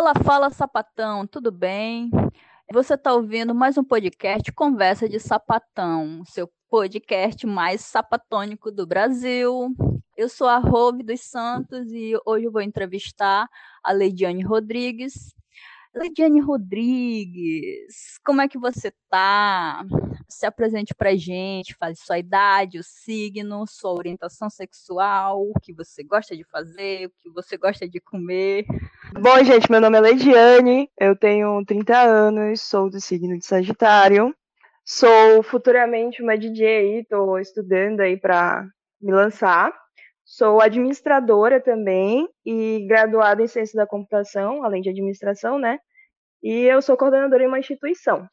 Fala, fala, sapatão, tudo bem? Você está ouvindo mais um podcast Conversa de Sapatão, seu podcast mais sapatônico do Brasil. Eu sou a Rove dos Santos e hoje eu vou entrevistar a Leidiane Rodrigues. Leidiane Rodrigues, como é que você tá? Se apresente pra gente, fale sua idade, o signo, sua orientação sexual, o que você gosta de fazer, o que você gosta de comer. Bom, gente, meu nome é Leidiane, eu tenho 30 anos, sou do signo de Sagitário. Sou futuramente uma DJ, estou estudando aí para me lançar. Sou administradora também e graduada em ciência da computação, além de administração, né? E eu sou coordenadora em uma instituição.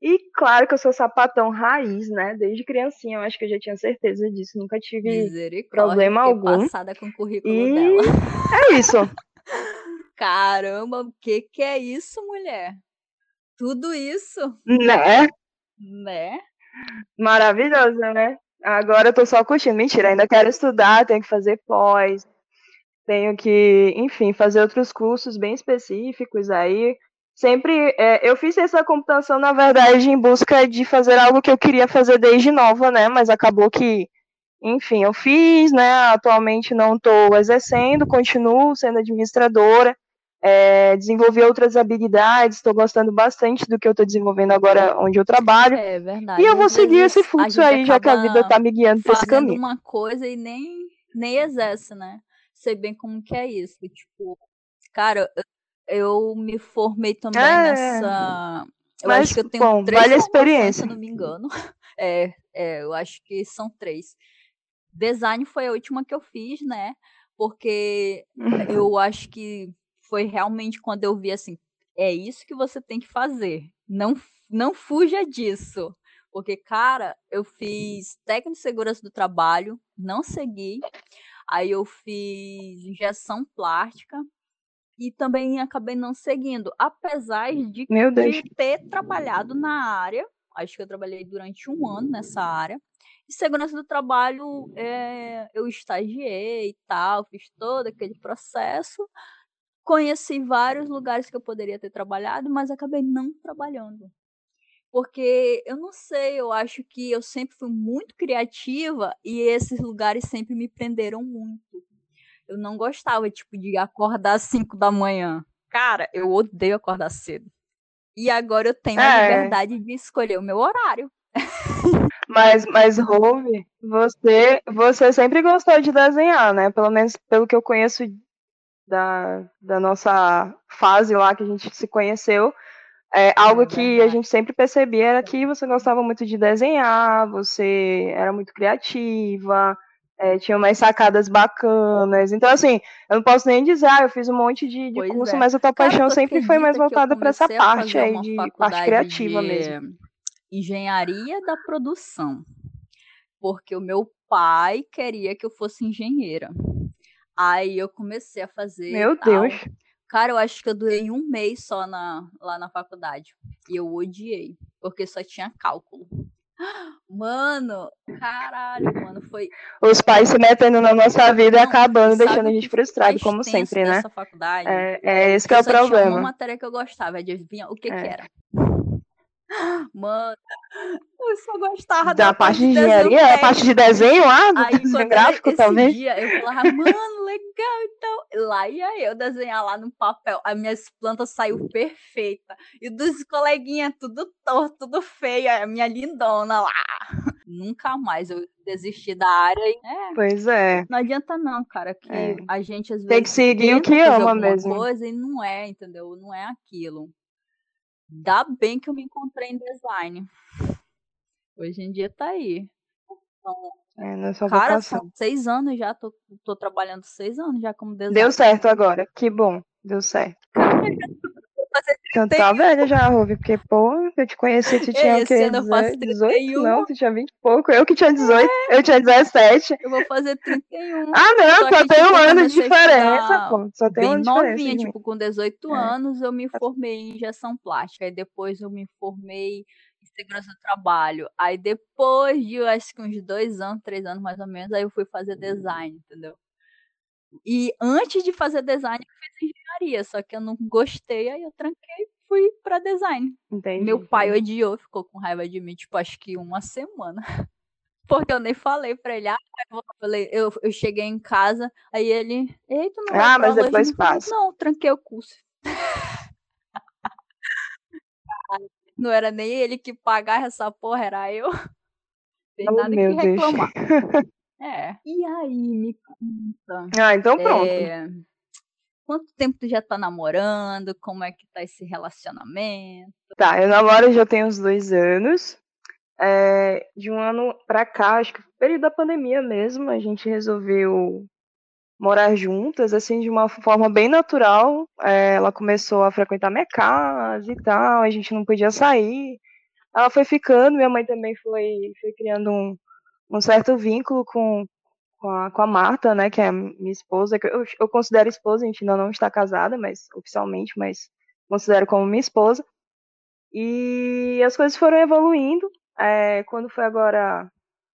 E claro que eu sou sapatão raiz, né? Desde criancinha, eu acho que eu já tinha certeza disso. Nunca tive problema algum. passada com o currículo e... dela. É isso. Caramba, o que que é isso, mulher? Tudo isso? Né? Né? Maravilhoso, né? Agora eu tô só curtindo. Mentira, ainda quero estudar, tenho que fazer pós, tenho que, enfim, fazer outros cursos bem específicos aí. Sempre, é, eu fiz essa computação, na verdade, em busca de fazer algo que eu queria fazer desde nova, né? Mas acabou que, enfim, eu fiz, né? Atualmente não estou exercendo, continuo sendo administradora é, desenvolver outras habilidades, estou gostando bastante do que eu estou desenvolvendo agora onde eu trabalho. É verdade. E eu vou seguir esse fluxo aí, já que a vida está me guiando para esse caminho. uma coisa e nem, nem exerce, né? Sei bem como que é isso. Tipo, cara, eu me formei também é... nessa. Eu Mas, acho que eu tenho bom, três vale a experiência. se não me engano. É, é, eu acho que são três. Design foi a última que eu fiz, né? Porque eu acho que foi realmente quando eu vi assim, é isso que você tem que fazer. Não, não fuja disso. Porque, cara, eu fiz técnico de segurança do trabalho, não segui. Aí eu fiz injeção plástica e também acabei não seguindo. Apesar de, de ter trabalhado na área, acho que eu trabalhei durante um ano nessa área. E segurança do trabalho, é, eu estagiei e tal, fiz todo aquele processo. Conheci vários lugares que eu poderia ter trabalhado, mas acabei não trabalhando. Porque eu não sei, eu acho que eu sempre fui muito criativa e esses lugares sempre me prenderam muito. Eu não gostava, tipo, de acordar às 5 da manhã. Cara, eu odeio acordar cedo. E agora eu tenho é. a liberdade de escolher o meu horário. Mas, mas Rove, você, você sempre gostou de desenhar, né? Pelo menos pelo que eu conheço da, da nossa fase lá que a gente se conheceu, é, algo que a gente sempre percebia era que você gostava muito de desenhar, você era muito criativa, é, tinha umas sacadas bacanas. Então, assim, eu não posso nem dizer, ah, eu fiz um monte de, de curso, é. mas a tua Cara, paixão sempre foi mais voltada para essa parte aí, de parte criativa de mesmo. Engenharia da produção. Porque o meu pai queria que eu fosse engenheira. Aí eu comecei a fazer. Meu tal. Deus. Cara, eu acho que eu durei um mês só na, lá na faculdade. E eu odiei, porque só tinha cálculo. Mano, caralho, mano, foi. Os pais se metendo na nossa vida e acabando, deixando a gente frustrado, como sempre, né? Faculdade, é, é esse que é o problema. Tinha uma matéria que eu gostava, adivinha o que, é. que era? Mano, eu só gostava da, da parte de engenharia, a parte de desenho lá, do Aí, desenho gráfico, esse talvez. Dia, eu falava, mano, legal, então. Lá ia eu desenhar lá no papel. As minhas plantas saiu perfeita. E dos coleguinhas, tudo torto, tudo feio. A minha lindona lá. Nunca mais eu desisti da área. E, é, pois é. Não adianta não, cara, que é. a gente às vezes tem que seguir o que ama mesmo. coisa e não é, entendeu? Não é aquilo. Dá bem que eu me encontrei em design. Hoje em dia tá aí. Então, é, não é só cara, vocação. são seis anos já, tô, tô trabalhando seis anos já como designer. Deu certo agora, que bom, deu certo. Então tá velha já, Ruby, porque, pô, eu te conheci, tu tinha o quê? Eu faço 18? Não, tu tinha 20 e pouco. Eu que tinha 18, é. eu tinha 17. Eu vou fazer 31. Ah, não, só, só tem um ano de diferença, pô. Só tem um ano de diferença. novinha, tipo, com 18 é. anos eu me formei em injeção plástica. Aí depois eu me formei em segurança do trabalho. Aí depois de, acho que uns dois anos, três anos mais ou menos, aí eu fui fazer design, entendeu? E antes de fazer design, eu fiz só que eu não gostei, aí eu tranquei fui pra design. Entendi. Meu pai odiou, ficou com raiva de mim, tipo, acho que uma semana. Porque eu nem falei pra ele, ah, eu, falei, eu, eu cheguei em casa, aí ele, eita, não Ah, mas depois passa. Não, tranquei o curso. não era nem ele que pagava essa porra, era eu. Tem oh, nada meu que reclamar. é. E aí, me conta. Ah, então pronto. É... Quanto tempo tu já tá namorando? Como é que tá esse relacionamento? Tá, eu namoro já tem uns dois anos. É, de um ano pra cá, acho que período da pandemia mesmo, a gente resolveu morar juntas, assim, de uma forma bem natural. É, ela começou a frequentar minha casa e tal, a gente não podia sair. Ela foi ficando, minha mãe também foi, foi criando um, um certo vínculo com, com, a, com a Marta, né, que é minha esposa, que eu, eu considero esposa, a gente ainda não está casada, mas oficialmente, mas considero como minha esposa. E as coisas foram evoluindo. É, quando foi agora,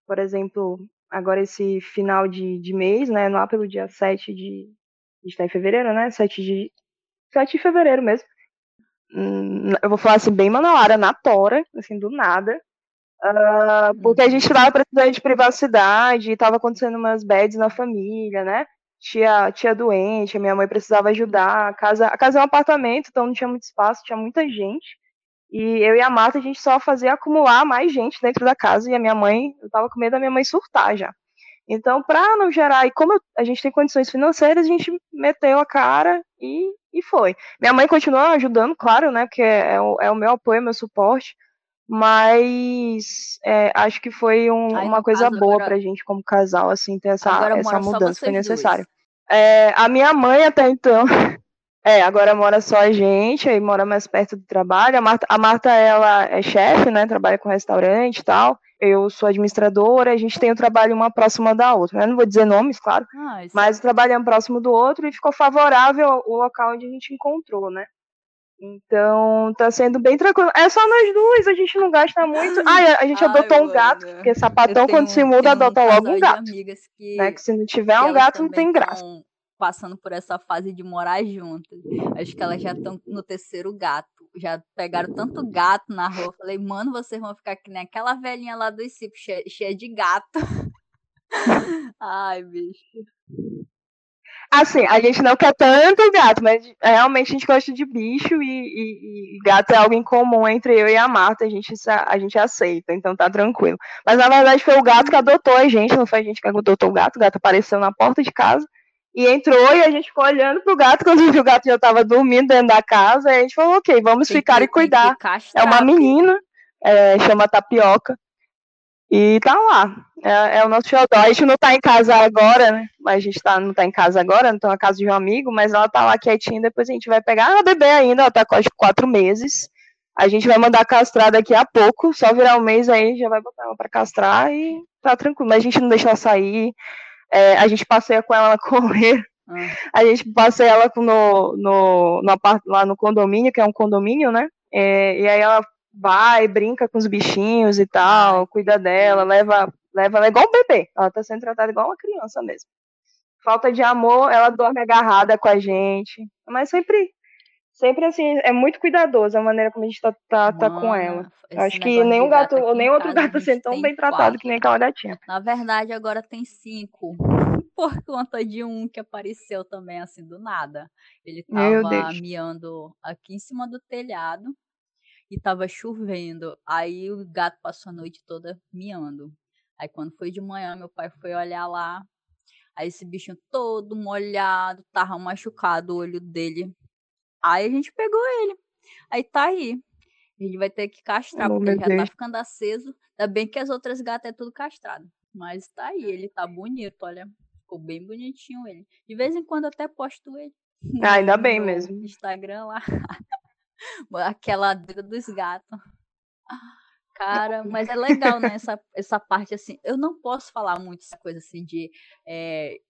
por exemplo, agora esse final de, de mês, né, lá pelo dia 7 de. A gente tá em fevereiro, né? 7 de. 7 de fevereiro mesmo. Hum, eu vou falar assim, bem manauara, na tora, assim, do nada. Uh, porque a gente tava precisando de privacidade, tava acontecendo umas bads na família, né? Tia, tia doente, a minha mãe precisava ajudar. A casa, a casa é um apartamento, então não tinha muito espaço, tinha muita gente. E eu e a Marta, a gente só fazia acumular mais gente dentro da casa e a minha mãe, eu tava com medo da minha mãe surtar já. Então, para não gerar, e como a gente tem condições financeiras, a gente meteu a cara e, e foi. Minha mãe continua ajudando, claro, né, porque é, o, é o meu apoio, meu suporte, mas é, acho que foi um, Aí, uma coisa caso, boa agora... pra gente como casal, assim, ter essa, essa mudança, foi necessário. É, a minha mãe até então É, agora mora só a gente, aí mora mais perto do trabalho. A Marta, a Marta ela é chefe, né? Trabalha com restaurante e tal. Eu sou administradora, a gente tem o trabalho uma próxima da outra. Eu não vou dizer nomes, claro, ah, mas o trabalho é um próximo do outro e ficou favorável o local onde a gente encontrou, né? Então, tá sendo bem tranquilo. É só nós duas, a gente não gasta muito. Ah, a gente Ai, adotou um gato, porque sapatão, quando se muda, adota logo um gato. Que, né? que se não tiver um gato, não tem graça passando por essa fase de morar juntas. Acho que elas já estão no terceiro gato. Já pegaram tanto gato na rua. Falei, mano, vocês vão ficar que nem aquela velhinha lá do cheia, cheia de gato. Ai, bicho. Assim, a gente não quer tanto gato, mas realmente a gente gosta de bicho e, e, e, gato é algo em comum entre eu e a Marta, a gente, a gente aceita, então tá tranquilo. Mas na verdade foi o gato que adotou a gente, não foi a gente que adotou o gato, o gato apareceu na porta de casa e entrou e a gente ficou olhando pro gato, quando viu o gato já estava dormindo dentro da casa, e a gente falou, ok, vamos tem ficar que, e cuidar. É uma menina, é, chama Tapioca, e tá lá. É, é, o nosso xodó. A gente não tá em casa agora, né? A gente tá, não tá em casa agora, não tá na casa de um amigo, mas ela tá lá quietinha, depois a gente vai pegar. Ela bebê ainda, ela tá com quatro meses. A gente vai mandar castrar daqui a pouco, só virar um mês aí, já vai botar ela pra castrar e tá tranquilo. Mas a gente não deixa ela sair. É, a gente passeia com ela correr. Ah. A gente passeia ela no, no, no, lá no condomínio, que é um condomínio, né? É, e aí ela vai, brinca com os bichinhos e tal, cuida dela, leva, leva ela é igual um bebê. Ela tá sendo tratada igual uma criança mesmo. Falta de amor, ela dorme agarrada com a gente. Mas sempre sempre assim, é muito cuidadoso a maneira como a gente tá, tá, tá com ela. Acho que nenhum gato, ou nem outro gato assim tão bem tratado quatro. que nem aquela gatinha. Na verdade, agora tem cinco. Por conta de um que apareceu também assim do nada. Ele tava miando aqui em cima do telhado e tava chovendo. Aí o gato passou a noite toda miando. Aí quando foi de manhã, meu pai foi olhar lá. Aí esse bichinho todo molhado, tava machucado o olho dele Aí a gente pegou ele. Aí tá aí. A gente vai ter que castrar, oh, porque ele já tá Deus. tá ficando aceso. Ainda bem que as outras gatas é tudo castrado. Mas tá aí, ele tá bonito, olha. Ficou bem bonitinho ele. De vez em quando até posto ele. Ah, ainda bem mesmo. Instagram lá. Aquela dos gatos. Cara, mas é legal, né? Essa, essa parte assim. Eu não posso falar muito essa coisa assim de é,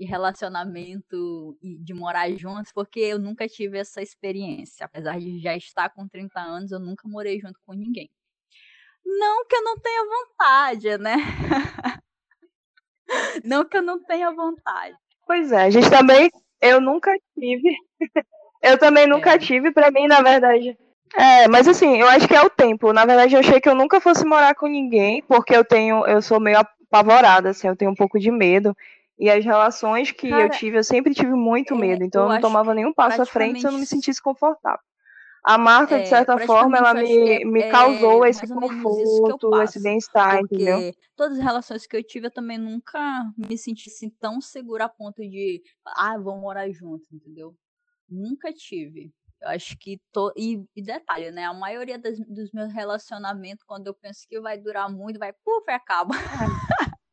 relacionamento e de morar juntos, porque eu nunca tive essa experiência. Apesar de já estar com 30 anos, eu nunca morei junto com ninguém. Não que eu não tenha vontade, né? não que eu não tenha vontade. Pois é, a gente também. Eu nunca tive. Eu também nunca é. tive, pra mim, na verdade. É, mas assim, eu acho que é o tempo. Na verdade, eu achei que eu nunca fosse morar com ninguém, porque eu tenho, eu sou meio apavorada, assim, eu tenho um pouco de medo. E as relações que Cara, eu tive, eu sempre tive muito é, medo. Então eu, eu não tomava nenhum passo à frente se eu não me sentisse confortável. A marca, é, de certa forma, ela me, é, me causou é, esse conforto, esse bem-estar, entendeu? Todas as relações que eu tive, eu também nunca me senti assim, tão segura a ponto de, ah, vamos morar junto, entendeu? Nunca tive. Eu acho que. To... E, e detalhe, né? A maioria das, dos meus relacionamentos, quando eu penso que vai durar muito, vai, puf, acaba.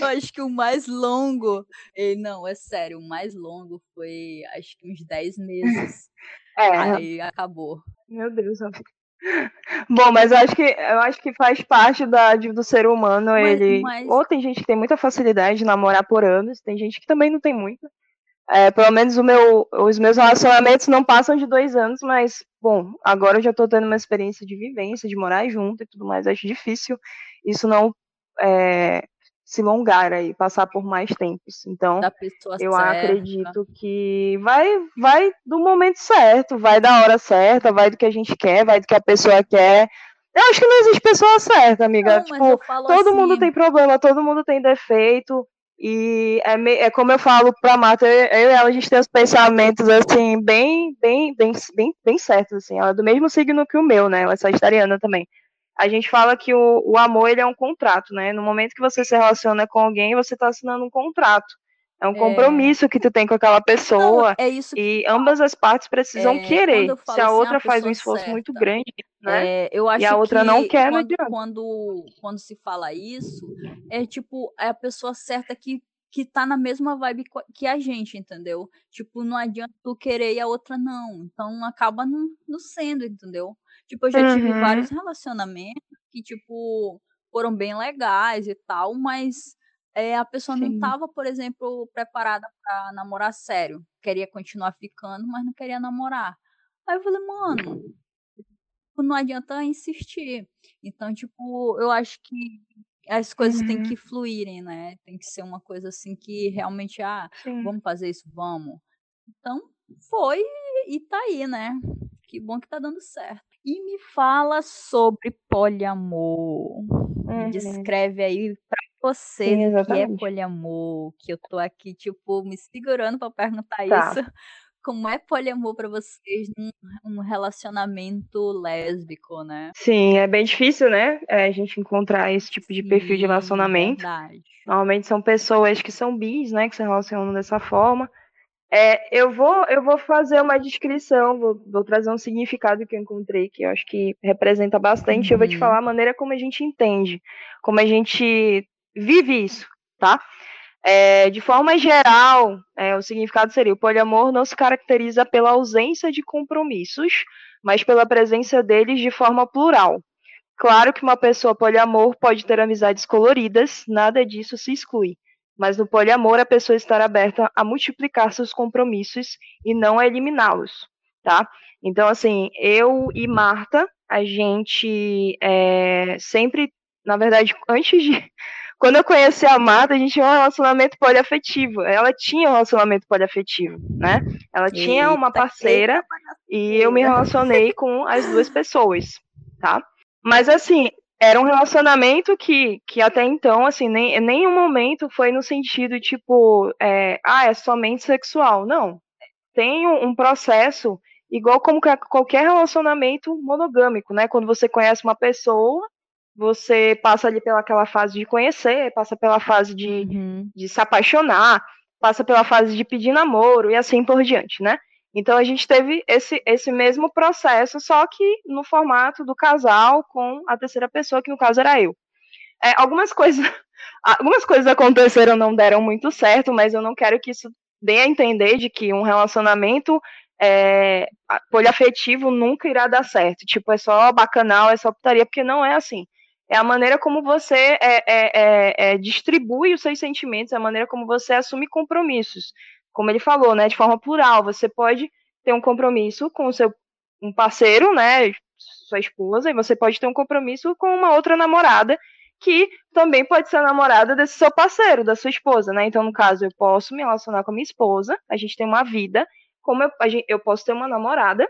eu acho que o mais longo. E, não, é sério, o mais longo foi acho que uns 10 meses. É. Aí acabou. Meu Deus, Bom, mas eu acho que eu acho que faz parte da, do ser humano mas, ele. Mas... Ou tem gente que tem muita facilidade de namorar por anos, tem gente que também não tem muita. É, pelo menos meu, os meus relacionamentos não passam de dois anos, mas, bom, agora eu já estou tendo uma experiência de vivência, de morar junto e tudo mais. Acho difícil isso não é, se alongar aí, passar por mais tempos. Então, eu certa. acredito que vai, vai do momento certo, vai da hora certa, vai do que a gente quer, vai do que a pessoa quer. Eu acho que não existe pessoa certa, amiga. Não, tipo, todo assim... mundo tem problema, todo mundo tem defeito. E é, me, é como eu falo pra Marta, eu, e ela, a gente tem os pensamentos, assim, bem, bem, bem, bem, bem certos, assim. Ela é do mesmo signo que o meu, né? Ela é sagitariana também. A gente fala que o, o amor, ele é um contrato, né? No momento que você se relaciona com alguém, você tá assinando um contrato. É um é. compromisso que tu tem com aquela pessoa. Não, é isso e ambas as partes precisam é, querer. Se a assim, outra a faz um esforço certa, muito grande, né? É, eu acho e a outra não quer, quando, não quando, quando se fala isso, é tipo, é a pessoa certa que, que tá na mesma vibe que a gente, entendeu? Tipo, não adianta tu querer e a outra não. Então acaba não, não sendo, entendeu? Tipo, eu já uhum. tive vários relacionamentos que, tipo, foram bem legais e tal, mas é, a pessoa Sim. não estava, por exemplo, preparada para namorar sério. Queria continuar ficando, mas não queria namorar. Aí eu falei, mano, não adianta insistir. Então, tipo, eu acho que as coisas uhum. têm que fluírem, né? Tem que ser uma coisa assim que realmente, ah, Sim. vamos fazer isso, vamos. Então, foi e tá aí, né? Que bom que tá dando certo. E me fala sobre poliamor. Uhum. Descreve aí pra você Sim, que é poliamor, que eu tô aqui, tipo, me segurando para perguntar tá. isso. Como é poliamor para vocês num um relacionamento lésbico, né? Sim, é bem difícil, né? É, a gente encontrar esse tipo de Sim, perfil de relacionamento. Verdade. Normalmente são pessoas que são bis, né? Que se relacionam dessa forma. É, eu, vou, eu vou fazer uma descrição, vou, vou, trazer um significado que eu encontrei, que eu acho que representa bastante. Uhum. Eu vou te uhum. falar a maneira como a gente entende, como a gente vive isso, tá? É, de forma geral, é, o significado seria: o poliamor não se caracteriza pela ausência de compromissos, mas pela presença deles de forma plural. Claro que uma pessoa poliamor pode ter amizades coloridas, nada disso se exclui. Mas no poliamor, a pessoa está aberta a multiplicar seus compromissos e não a eliminá-los, tá? Então, assim, eu e Marta, a gente é, sempre, na verdade, antes de, quando eu conheci a Marta, a gente tinha um relacionamento poliafetivo. Ela tinha um relacionamento poliafetivo, né? Ela eita, tinha uma parceira e eu me relacionei com as duas pessoas, tá? Mas assim, era um relacionamento que, que até então, assim, nem, nenhum momento foi no sentido, tipo, é, ah, é somente sexual. Não. Tem um, um processo, igual como qualquer relacionamento monogâmico, né? Quando você conhece uma pessoa, você passa ali pelaquela fase de conhecer, passa pela fase de, uhum. de se apaixonar, passa pela fase de pedir namoro e assim por diante, né? Então a gente teve esse, esse mesmo processo, só que no formato do casal com a terceira pessoa, que no caso era eu. É, algumas coisas algumas coisas aconteceram, não deram muito certo, mas eu não quero que isso dê a entender de que um relacionamento é, poliafetivo nunca irá dar certo. Tipo, é só bacanal, é só putaria, porque não é assim é a maneira como você é, é, é, é, distribui os seus sentimentos, é a maneira como você assume compromissos. Como ele falou, né, de forma plural, você pode ter um compromisso com o seu um parceiro, né, sua esposa, e você pode ter um compromisso com uma outra namorada, que também pode ser namorada desse seu parceiro, da sua esposa, né? Então, no caso, eu posso me relacionar com a minha esposa, a gente tem uma vida, como eu, gente, eu posso ter uma namorada,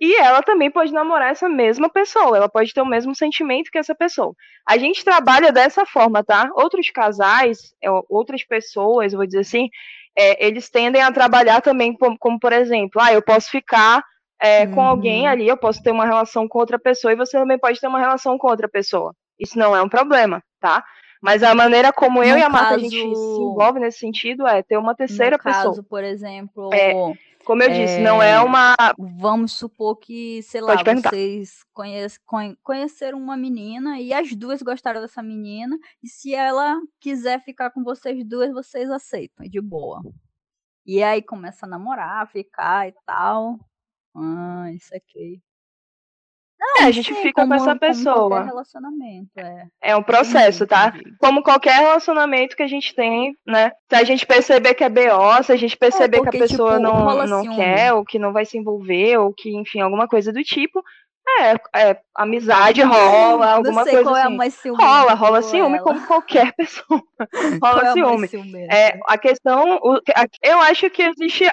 e ela também pode namorar essa mesma pessoa, ela pode ter o mesmo sentimento que essa pessoa. A gente trabalha dessa forma, tá? Outros casais, é, outras pessoas, vou dizer assim, é, eles tendem a trabalhar também como, como, por exemplo, ah, eu posso ficar é, uhum. com alguém ali, eu posso ter uma relação com outra pessoa e você também pode ter uma relação com outra pessoa. Isso não é um problema, tá? Mas a maneira como eu no e a Marta caso... a gente se envolve nesse sentido é ter uma terceira no pessoa. Caso, por exemplo, é, como eu disse, não é uma. Vamos supor que, sei lá, vocês conhece, conheceram uma menina e as duas gostaram dessa menina, e se ela quiser ficar com vocês duas, vocês aceitam, de boa. E aí começa a namorar, ficar e tal. Ah, isso aqui. Não, é, a gente sim, fica como, com essa pessoa. relacionamento, é. É um processo, tá? Como qualquer relacionamento que a gente tem, né? Se a gente perceber que é BO, se a gente perceber é porque, que a pessoa tipo, não, não quer, ou que não vai se envolver, ou que, enfim, alguma coisa do tipo, é, é amizade rola, alguma coisa qual assim. É a mais ciúme rola, rola ciúme ela. como qualquer pessoa. rola ciúme. É, a questão, eu acho que existe,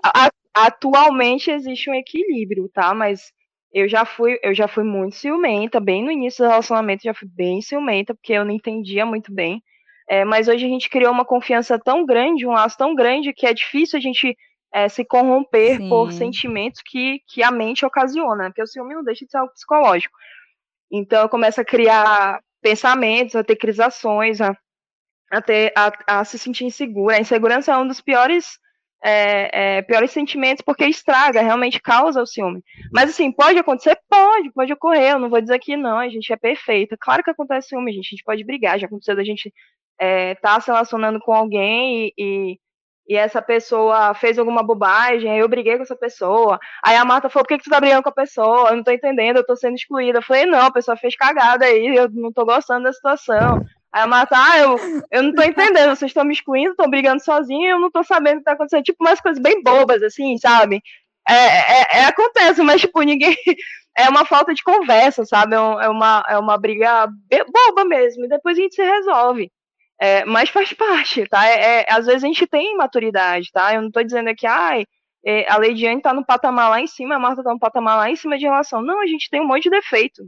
atualmente existe um equilíbrio, tá? Mas eu já fui, eu já fui muito ciumenta, bem no início do relacionamento já fui bem ciumenta, porque eu não entendia muito bem. É, mas hoje a gente criou uma confiança tão grande, um laço tão grande, que é difícil a gente é, se corromper Sim. por sentimentos que, que a mente ocasiona, porque o ciúme não deixa de ser algo psicológico. Então eu começo a criar pensamentos, a ter crisações, a, a, ter, a, a se sentir insegura. A insegurança é um dos piores é, é, piores sentimentos, porque estraga, realmente causa o ciúme. Mas assim, pode acontecer? Pode, pode ocorrer. Eu não vou dizer que não, a gente é perfeita. Claro que acontece ciúme, gente. A gente pode brigar. Já aconteceu da gente é, tá se relacionando com alguém e, e, e, essa pessoa fez alguma bobagem, aí eu briguei com essa pessoa. Aí a Marta falou: por que, que tu tá brigando com a pessoa? Eu não tô entendendo, eu tô sendo excluída. Eu falei: não, a pessoa fez cagada aí, eu não tô gostando da situação. Aí a Marta, ah, eu, eu não tô entendendo, vocês estão me excluindo, estão brigando sozinho, eu não tô sabendo o que tá acontecendo. Tipo, umas coisas bem bobas, assim, sabe? É, é, é, acontece, mas, tipo, ninguém. É uma falta de conversa, sabe? É, é uma, é uma briga boba mesmo, e depois a gente se resolve. É, mas faz parte, tá? É, é, às vezes a gente tem maturidade, tá? Eu não tô dizendo aqui, ai, a Leidiane tá no patamar lá em cima, a Marta tá no patamar lá em cima de relação. Não, a gente tem um monte de defeito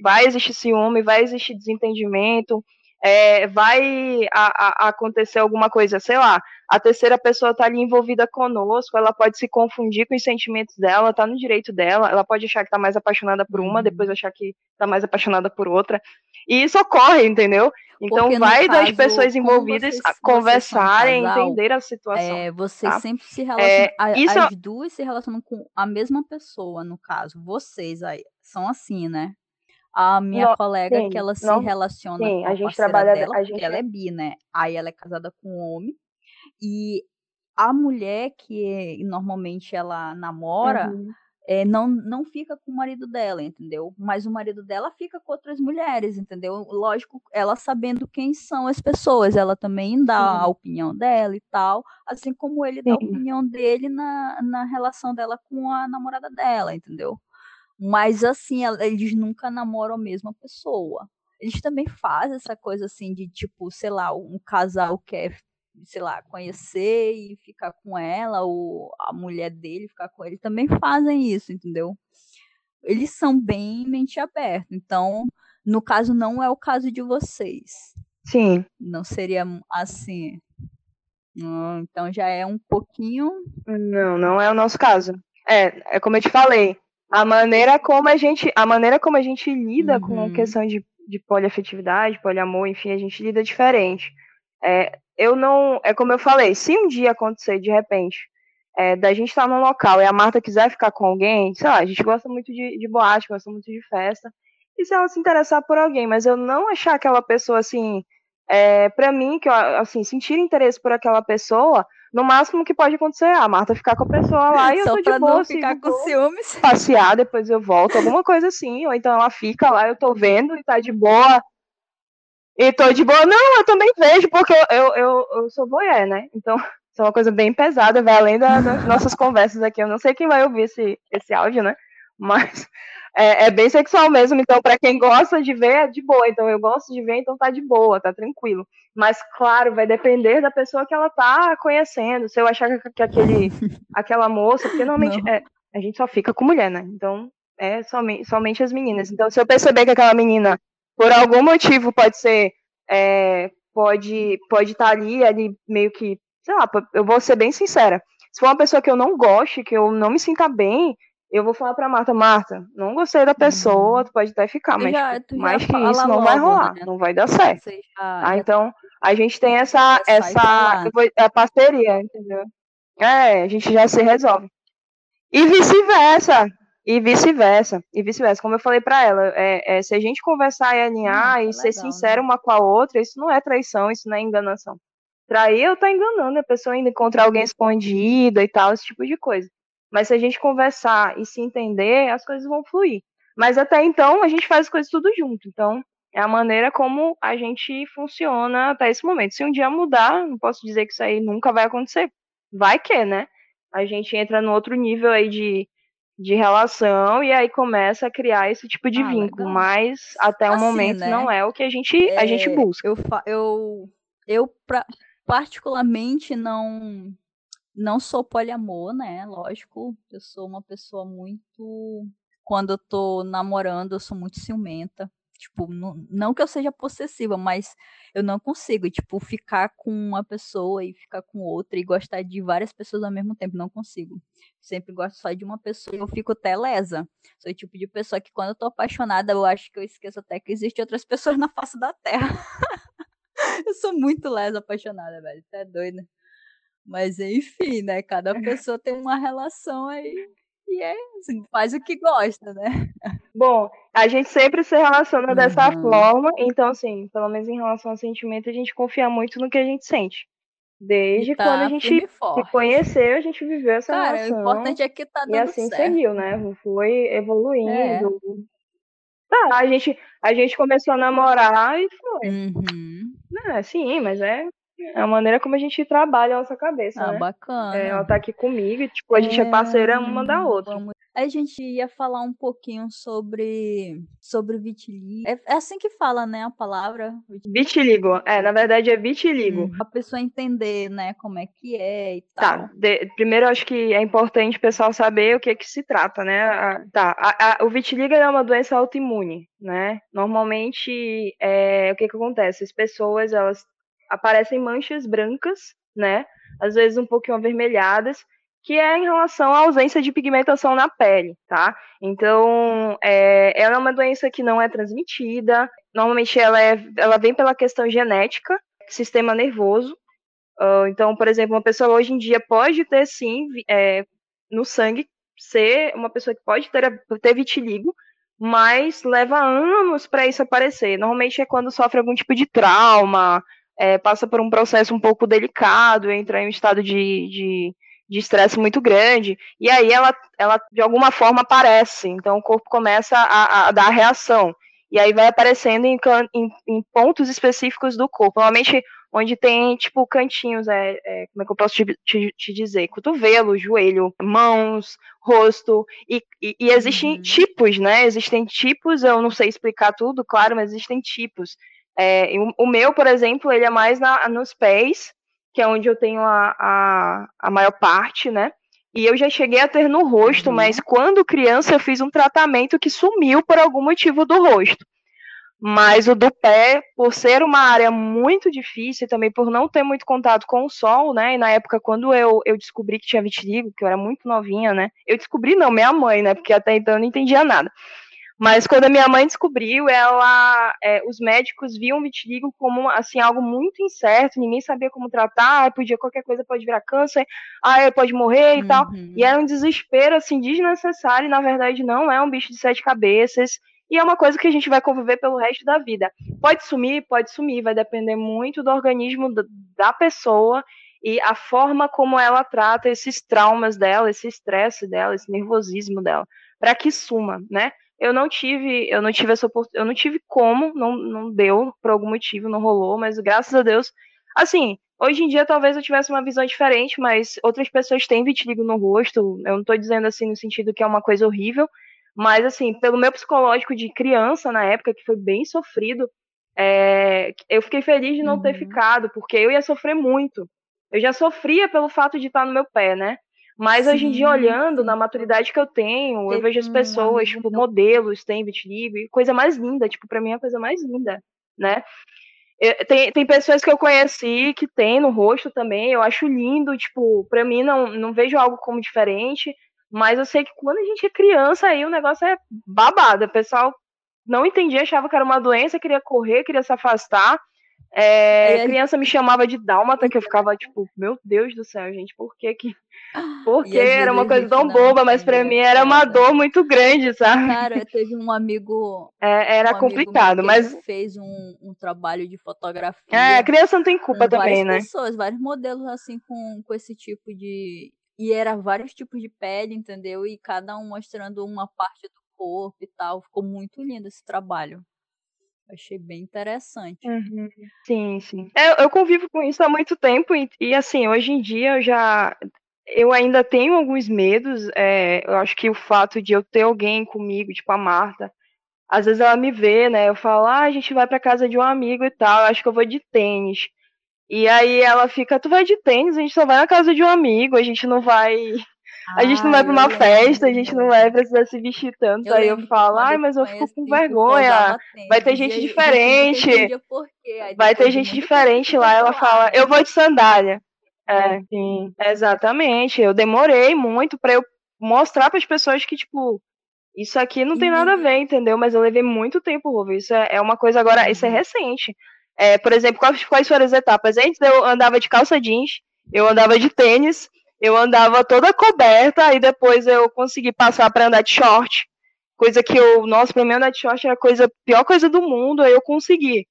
vai existir ciúme, vai existir desentendimento, é, vai a, a acontecer alguma coisa, sei lá, a terceira pessoa está ali envolvida conosco, ela pode se confundir com os sentimentos dela, está no direito dela, ela pode achar que está mais apaixonada por uma, uhum. depois achar que está mais apaixonada por outra. E isso ocorre, entendeu? Então Porque, vai caso, das pessoas envolvidas vocês, conversarem, casal, entender a situação. É, vocês tá? sempre se relacionam. É, isso... As duas se relacionam com a mesma pessoa, no caso. Vocês aí são assim, né? A minha não, colega sim, que ela se relaciona sim, com a, a gente trabalha dela, a gente ela é bi, né? Aí ela é casada com um homem e a mulher que normalmente ela namora uhum. é, não, não fica com o marido dela, entendeu? Mas o marido dela fica com outras mulheres, entendeu? Lógico, ela sabendo quem são as pessoas, ela também dá sim. a opinião dela e tal, assim como ele dá a opinião dele na, na relação dela com a namorada dela, entendeu? Mas assim, eles nunca namoram a mesma pessoa. Eles também fazem essa coisa assim de tipo, sei lá, um casal quer, sei lá, conhecer e ficar com ela, ou a mulher dele ficar com ele, também fazem isso, entendeu? Eles são bem mente aberta. Então, no caso, não é o caso de vocês. Sim. Não seria assim. Hum, então já é um pouquinho. Não, não é o nosso caso. É, é como eu te falei, a maneira como a gente, a maneira como a gente lida uhum. com a questão de, de poliafetividade, poliamor, enfim, a gente lida diferente. É, eu não, é como eu falei, se um dia acontecer de repente, é, da gente estar tá num local e a Marta quiser ficar com alguém, sei lá, a gente gosta muito de, de boate, gosta muito de festa, e se ela se interessar por alguém, mas eu não achar aquela pessoa assim, é, para mim, que eu, assim, sentir interesse por aquela pessoa, no máximo que pode acontecer é a Marta ficar com a pessoa lá e eu tô de boa, não ficar com ciúmes. Passear, depois eu volto, alguma coisa assim. Ou então ela fica lá, eu tô vendo e tá de boa. E tô de boa. Não, eu também vejo, porque eu, eu, eu, eu sou voyeur, né? Então, isso é uma coisa bem pesada, vai além da, das nossas conversas aqui. Eu não sei quem vai ouvir esse, esse áudio, né? Mas é, é, bem sexual mesmo, então para quem gosta de ver, é de boa. Então eu gosto de ver, então tá de boa, tá tranquilo. Mas claro, vai depender da pessoa que ela tá conhecendo. Se eu achar que aquele, aquela moça, porque normalmente é, a gente só fica com mulher, né? Então é somente, somente as meninas. Então se eu perceber que aquela menina, por algum motivo, pode ser, é, pode, pode estar tá ali, ali meio que, sei lá, eu vou ser bem sincera. Se for uma pessoa que eu não goste, que eu não me sinta bem, eu vou falar pra Marta, Marta, não gostei da pessoa, uhum. tu pode até ficar, mas já, tipo, mais que isso não logo, vai rolar, né? não vai dar certo. Já, ah, então, a gente tem essa, essa vou, a parceria, entendeu? É, a gente já se resolve. E vice-versa, e vice-versa, e vice-versa. Como eu falei para ela, é, é, se a gente conversar e alinhar hum, e legal, ser sincero né? uma com a outra, isso não é traição, isso não é enganação. Trair eu tá enganando, a pessoa ainda encontrar alguém escondida e tal, esse tipo de coisa. Mas se a gente conversar e se entender, as coisas vão fluir. Mas até então, a gente faz as coisas tudo junto. Então, é a maneira como a gente funciona até esse momento. Se um dia mudar, não posso dizer que isso aí nunca vai acontecer. Vai que, né? A gente entra no outro nível aí de, de relação e aí começa a criar esse tipo de ah, vínculo. Mas até assim, o momento né? não é o que a gente, é, a gente busca. Eu, eu, eu pra, particularmente não não sou poliamor, né? Lógico, eu sou uma pessoa muito. Quando eu tô namorando, eu sou muito ciumenta. Tipo, não, não que eu seja possessiva, mas eu não consigo, tipo, ficar com uma pessoa e ficar com outra e gostar de várias pessoas ao mesmo tempo. Não consigo. Sempre gosto só de uma pessoa e eu fico até lesa. Sou o tipo de pessoa que quando eu tô apaixonada, eu acho que eu esqueço até que existem outras pessoas na face da Terra. eu sou muito lesa apaixonada, velho. É doida. Mas enfim, né? Cada pessoa tem uma relação aí e é assim, faz o que gosta, né? Bom, a gente sempre se relaciona uhum. dessa forma, então assim, pelo menos em relação ao sentimento, a gente confia muito no que a gente sente. Desde tá quando a gente se conheceu, a gente viveu essa Cara, relação. o importante é que tá dando E assim certo. seguiu, né? Foi evoluindo. É. Tá, a gente, a gente começou a namorar e foi. Uhum. É, sim, mas é é a maneira como a gente trabalha a nossa cabeça, ah, né? bacana. É, ela tá aqui comigo e, tipo, a gente é, é parceira uma da outra. Vamos... A gente ia falar um pouquinho sobre sobre vitiligo. É, é assim que fala, né, a palavra? Vitiligo. É, na verdade é vitiligo. Hum, a pessoa entender, né, como é que é e tá, tal. Tá. De, primeiro, acho que é importante o pessoal saber o que é que se trata, né? A, tá. A, a, o vitiligo é uma doença autoimune, né? Normalmente, é, o que que acontece? As pessoas, elas aparecem manchas brancas, né? Às vezes um pouquinho avermelhadas, que é em relação à ausência de pigmentação na pele, tá? Então, é, ela é uma doença que não é transmitida. Normalmente, ela, é, ela vem pela questão genética, sistema nervoso. Uh, então, por exemplo, uma pessoa hoje em dia pode ter, sim, é, no sangue, ser uma pessoa que pode ter, ter vitiligo, mas leva anos para isso aparecer. Normalmente é quando sofre algum tipo de trauma, é, passa por um processo um pouco delicado, entra em um estado de estresse muito grande, e aí ela, ela de alguma forma aparece, então o corpo começa a, a dar reação, e aí vai aparecendo em, em, em, pontos específicos do corpo, normalmente onde tem, tipo, cantinhos, é, é como é que eu posso te, te, te, dizer, cotovelo, joelho, mãos, rosto, e, e, e existem uhum. tipos, né, existem tipos, eu não sei explicar tudo, claro, mas existem tipos, é, o, meu, por exemplo, ele é mais na, nos pés, que é onde eu tenho a, a, a, maior parte, né? E eu já cheguei a ter no rosto, uhum. mas quando criança eu fiz um tratamento que sumiu por algum motivo do rosto. Mas o do pé, por ser uma área muito difícil, e também por não ter muito contato com o sol, né? E na época, quando eu, eu descobri que tinha vitiligo, que eu era muito novinha, né? Eu descobri, não, minha mãe, né? Porque até então eu não entendia nada. Mas quando a minha mãe descobriu, ela, é, os médicos viam o vitiligo como assim algo muito incerto, ninguém sabia como tratar, podia qualquer coisa pode virar câncer, ah, pode morrer e uhum. tal. E era um desespero assim desnecessário, e na verdade não é um bicho de sete cabeças. E é uma coisa que a gente vai conviver pelo resto da vida. Pode sumir, pode sumir, vai depender muito do organismo da pessoa e a forma como ela trata esses traumas dela, esse estresse dela, esse nervosismo dela, para que suma, né? Eu não tive, eu não tive essa eu não tive como, não, não deu por algum motivo, não rolou, mas graças a Deus, assim, hoje em dia talvez eu tivesse uma visão diferente, mas outras pessoas têm vitiligo no rosto. Eu não estou dizendo assim no sentido que é uma coisa horrível, Mas, assim, pelo meu psicológico de criança na época, que foi bem sofrido, é, eu fiquei feliz de não uhum. ter ficado, porque eu ia sofrer muito. Eu já sofria pelo fato de estar no meu pé, né? Mas sim, hoje em dia, olhando na maturidade que eu tenho, eu vejo as pessoas, tipo, modelos, tem vitiligo, coisa mais linda, tipo, pra mim é a coisa mais linda, né? Tem, tem pessoas que eu conheci que tem no rosto também, eu acho lindo, tipo, pra mim não, não vejo algo como diferente, mas eu sei que quando a gente é criança aí o negócio é babado, o pessoal não entendia, achava que era uma doença, queria correr, queria se afastar, é, criança me chamava de dálmata, que eu ficava tipo, meu Deus do céu, gente, por que que... Porque era uma coisa tão boba, mas pra mim era uma dor muito grande, sabe? Cara, teve um amigo. É, era um complicado, amigo mas. fez um, um, trabalho de fotografia. É, criança não tem culpa também, né? Várias pessoas, vários modelos assim com, com esse tipo de. E era vários tipos de pele, entendeu? E cada um mostrando uma parte do corpo e tal. Ficou muito lindo esse trabalho. Achei bem interessante. Uhum. Sim, sim. É, eu convivo com isso há muito tempo e, e, assim, hoje em dia eu já. Eu ainda tenho alguns medos. É, eu acho que o fato de eu ter alguém comigo, tipo a Marta, às vezes ela me vê, né? Eu falo, ah, a gente vai pra casa de um amigo e tal, eu acho que eu vou de tênis. E aí ela fica, tu vai de tênis, a gente só vai na casa de um amigo, a gente não vai a gente não vai pra uma festa, a gente não vai precisar se vestir tanto. Eu aí eu falo, ai, mas eu fico com vergonha. Vai ter gente diferente. Vai ter gente diferente lá. Ela fala, eu vou de sandália. É, sim, exatamente. Eu demorei muito para eu mostrar para as pessoas que, tipo, isso aqui não tem nada a ver, entendeu? Mas eu levei muito tempo. Isso é, é uma coisa agora, isso é uhum. recente. É, por exemplo, quais, quais foram as etapas? Antes eu andava de calça jeans, eu andava de tênis, eu andava toda coberta e depois eu consegui passar para andar de short. Coisa que eu, nossa, pra mim andar de short era a coisa, pior coisa do mundo, aí eu consegui.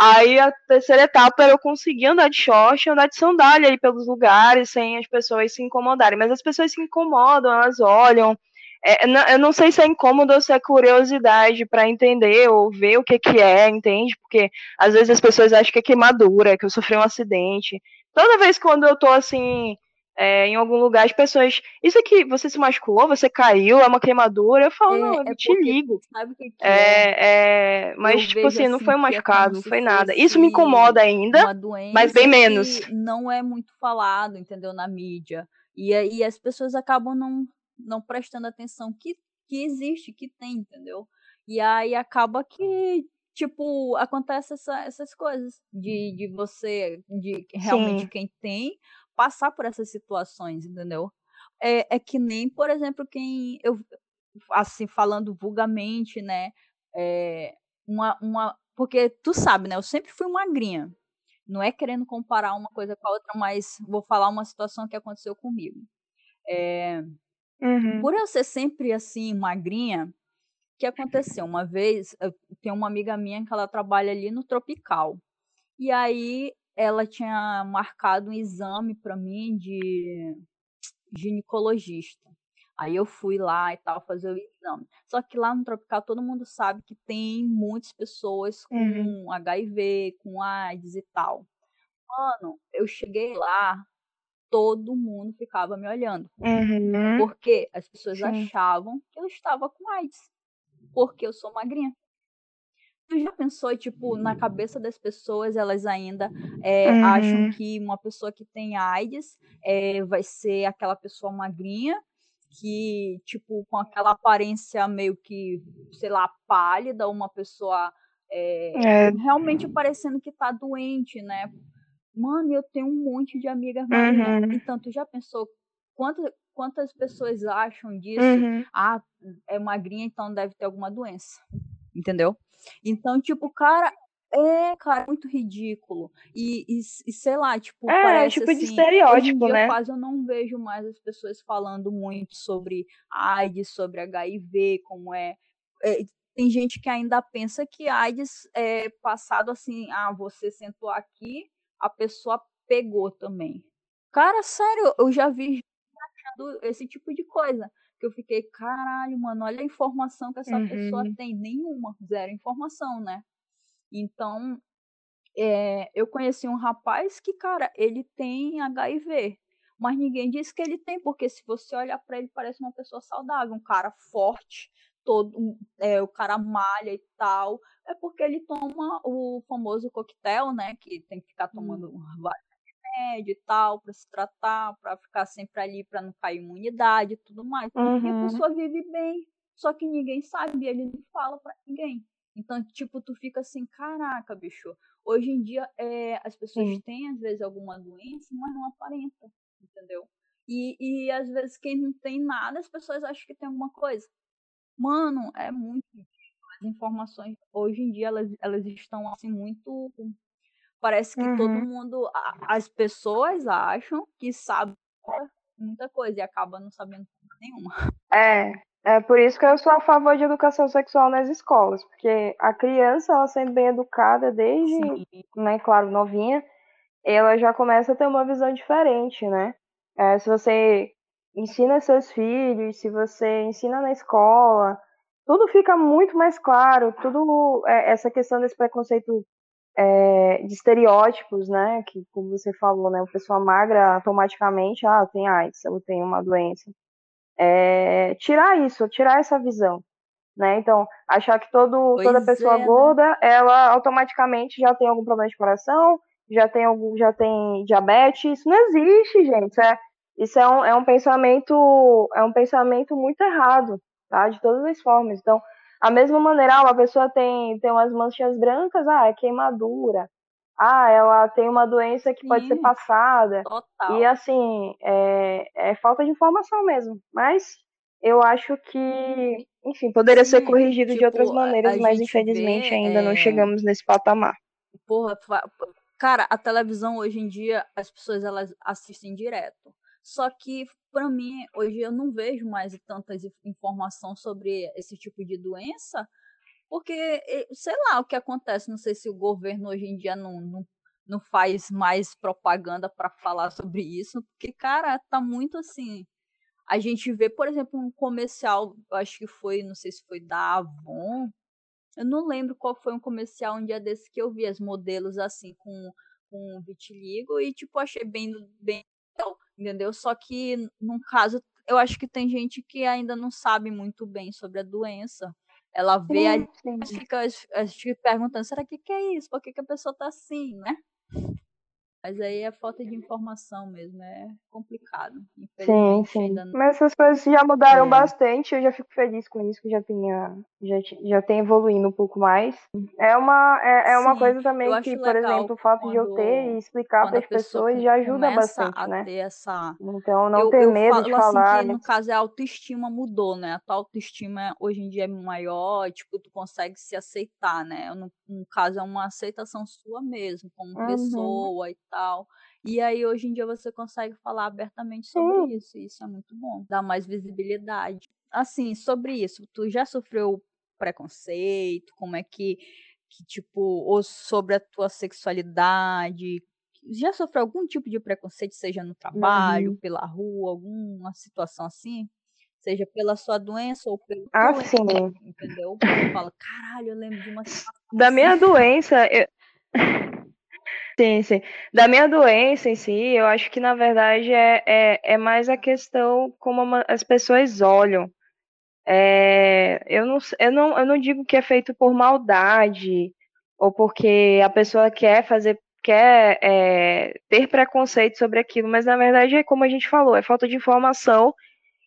Aí a terceira etapa era eu conseguir andar de short e andar de sandália aí pelos lugares sem as pessoas se incomodarem. Mas as pessoas se incomodam, elas olham. É, eu não sei se é incômodo ou se é curiosidade para entender ou ver o que, que é, entende? Porque às vezes as pessoas acham que é queimadura, que eu sofri um acidente. Toda vez quando eu tô assim, é, em algum lugar as pessoas. Isso aqui, você se machucou, você caiu, é uma queimadura. Eu falo, é, não, eu é te ligo. Sabe o que, que é? é? Mas, eu tipo assim, não assim, foi um é machucado, não foi nada. Isso me incomoda ainda, mas bem menos. Não é muito falado, entendeu, na mídia. E aí as pessoas acabam não, não prestando atenção que, que existe, que tem, entendeu? E aí acaba que tipo, acontece essa, essas coisas de, de você, de realmente Sim. quem tem, passar por essas situações, entendeu? É, é que nem, por exemplo, quem eu assim falando vulgamente, né? É, uma, uma, porque tu sabe, né? Eu sempre fui magrinha. Não é querendo comparar uma coisa com a outra, mas vou falar uma situação que aconteceu comigo. É, uhum. Por eu ser sempre assim magrinha, o que aconteceu? Uma vez, eu tenho uma amiga minha que ela trabalha ali no Tropical. E aí ela tinha marcado um exame para mim de ginecologista. Aí eu fui lá e tal fazer o exame. Só que lá no Tropical todo mundo sabe que tem muitas pessoas com uhum. HIV, com AIDS e tal. Mano, eu cheguei lá, todo mundo ficava me olhando. Uhum. Porque as pessoas Sim. achavam que eu estava com AIDS. Porque eu sou magrinha. Tu já pensou, tipo, na cabeça das pessoas, elas ainda é, uhum. acham que uma pessoa que tem AIDS é, vai ser aquela pessoa magrinha, que, tipo, com aquela aparência meio que, sei lá, pálida, uma pessoa é, é. realmente parecendo que tá doente, né? Mano, eu tenho um monte de amigas magrinhas. Uhum. Então, tu já pensou quantas, quantas pessoas acham disso? Uhum. Ah, é magrinha, então deve ter alguma doença. Entendeu? Então, tipo, cara, é, cara, muito ridículo. E, e, e sei lá, tipo, é, parece tipo assim, de estereótipo, dia, né? Quase eu não vejo mais as pessoas falando muito sobre AIDS, sobre HIV, como é. é tem gente que ainda pensa que AIDS é passado assim, ah, você sentou aqui, a pessoa pegou também. Cara, sério, eu já vi esse tipo de coisa que eu fiquei, caralho, mano, olha a informação que essa uhum. pessoa tem. Nenhuma, zero informação, né? Então, é, eu conheci um rapaz que, cara, ele tem HIV. Mas ninguém disse que ele tem, porque se você olhar para ele, parece uma pessoa saudável, um cara forte, todo, é, o cara malha e tal, é porque ele toma o famoso coquetel, né? Que tem que ficar tomando hum. vários remédios e tal, para se tratar, para ficar sempre ali, para não cair imunidade e tudo mais. Uhum. E a pessoa vive bem, só que ninguém sabe, ele não fala para ninguém. Então, tipo, tu fica assim, caraca, bicho. Hoje em dia, é, as pessoas Sim. têm, às vezes, alguma doença, mas não aparenta, entendeu? E, e às vezes quem não tem nada, as pessoas acham que tem alguma coisa. Mano, é muito as informações hoje em dia elas, elas estão assim muito parece que uhum. todo mundo as pessoas acham que sabem muita coisa e acaba não sabendo nenhuma. É, é por isso que eu sou a favor de educação sexual nas escolas, porque a criança ela sendo bem educada desde, Sim. né, claro, novinha, ela já começa a ter uma visão diferente, né? É, se você ensina seus filhos, se você ensina na escola, tudo fica muito mais claro, tudo é, essa questão desse preconceito é, de estereótipos, né, que como você falou, né, uma pessoa magra automaticamente, ah, tem AIDS, eu tenho uma doença. É, tirar isso, tirar essa visão, né, então, achar que todo, toda pessoa é, né? gorda, ela automaticamente já tem algum problema de coração, já tem algum, já tem diabetes, isso não existe, gente, isso é, isso é um, é um pensamento é um pensamento muito errado, tá? De todas as formas. Então, a mesma maneira, ah, uma pessoa tem, tem umas manchas brancas, ah, é queimadura. Ah, ela tem uma doença que Sim, pode ser passada. Total. E assim, é, é falta de informação mesmo. Mas eu acho que, enfim, poderia Sim, ser corrigido tipo, de outras maneiras, mas infelizmente vê, ainda é... não chegamos nesse patamar. Porra, cara, a televisão hoje em dia, as pessoas elas assistem direto. Só que, para mim, hoje eu não vejo mais tantas informação sobre esse tipo de doença, porque, sei lá o que acontece, não sei se o governo hoje em dia não, não, não faz mais propaganda para falar sobre isso, porque, cara, tá muito assim. A gente vê, por exemplo, um comercial, acho que foi, não sei se foi da Avon, eu não lembro qual foi um comercial um dia desse que eu vi as modelos assim com, com vitiligo e tipo achei bem bem entendeu? Só que, no caso, eu acho que tem gente que ainda não sabe muito bem sobre a doença. Ela vê, sim, sim. fica, fica perguntando, será que, que é isso? Por que, que a pessoa tá assim, né? Mas aí é falta de informação mesmo, é complicado. Sim, sim. Não... Mas essas coisas já mudaram é. bastante, eu já fico feliz com isso, que já tenha, já, já tem evoluindo um pouco mais. É uma, é, é uma coisa também que, por exemplo, o fato quando, de eu ter e explicar para as pessoas já ajuda bastante, né? Essa... Então não eu, ter eu medo falo, de assim, falar. Que, no caso, a autoestima mudou, né? A tua autoestima hoje em dia é maior, tipo, tu consegue se aceitar, né? No, no caso, é uma aceitação sua mesmo, como uhum. pessoa e tal. E aí, hoje em dia, você consegue falar abertamente sobre isso. E isso é muito bom. Dá mais visibilidade. Assim, sobre isso, tu já sofreu preconceito? Como é que, que tipo, ou sobre a tua sexualidade? Já sofreu algum tipo de preconceito, seja no trabalho, uhum. pela rua, alguma situação assim? Seja pela sua doença ou pelo. Ah, sim. Entendeu? Você fala, caralho, eu lembro de uma situação. Da minha assim. doença, eu... Sim, sim. Da minha doença em si, eu acho que na verdade é, é, é mais a questão como as pessoas olham. É, eu, não, eu, não, eu não digo que é feito por maldade ou porque a pessoa quer fazer, quer é, ter preconceito sobre aquilo, mas na verdade é como a gente falou, é falta de informação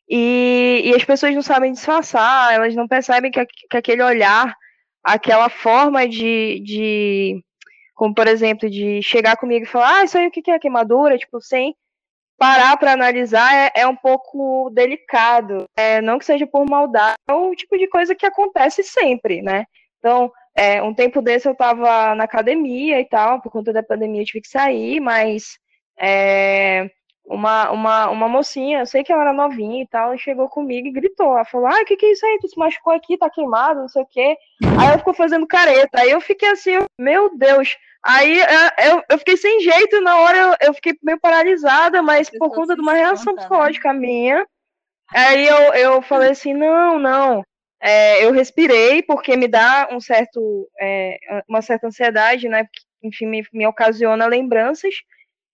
e, e as pessoas não sabem disfarçar, elas não percebem que, que aquele olhar, aquela forma de, de como, por exemplo, de chegar comigo e falar, ah, isso aí o que é queimadura? Tipo, sem parar para analisar é, é, um pouco delicado. É, não que seja por maldade, é o tipo de coisa que acontece sempre, né? Então, é, um tempo desse eu estava na academia e tal, por conta da pandemia eu tive que sair, mas é, uma, uma, uma mocinha, eu sei que ela era novinha e tal, chegou comigo e gritou. Ela falou: Ah, o que, que é isso aí? Tu se machucou aqui, tá queimado, não sei o quê. Aí ela ficou fazendo careta. Aí eu fiquei assim, meu Deus. Aí eu, eu fiquei sem jeito, na hora eu, eu fiquei meio paralisada, mas por conta de uma reação psicológica minha. Aí eu, eu falei assim: não, não. É, eu respirei, porque me dá um certo, é, uma certa ansiedade, né? Enfim, me, me ocasiona lembranças.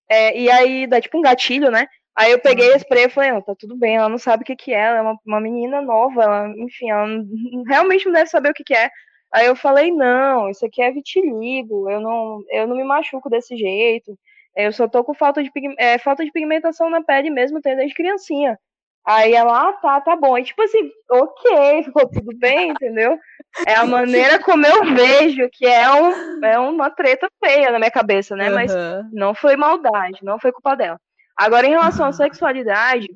É, e aí dá tipo um gatilho, né? Aí eu peguei esse spray e falei, não, tá tudo bem, ela não sabe o que que é, ela é uma, uma menina nova, ela, enfim, ela não, realmente não deve saber o que que é. Aí eu falei, não, isso aqui é vitiligo, eu não, eu não me machuco desse jeito, eu só tô com falta de, é, falta de pigmentação na pele mesmo, tenho desde criancinha. Aí ela, ah, tá, tá bom. E tipo assim, ok, ficou tudo bem, entendeu? É a maneira como eu vejo que é, um, é uma treta feia na minha cabeça, né? Uhum. Mas não foi maldade, não foi culpa dela. Agora, em relação à sexualidade,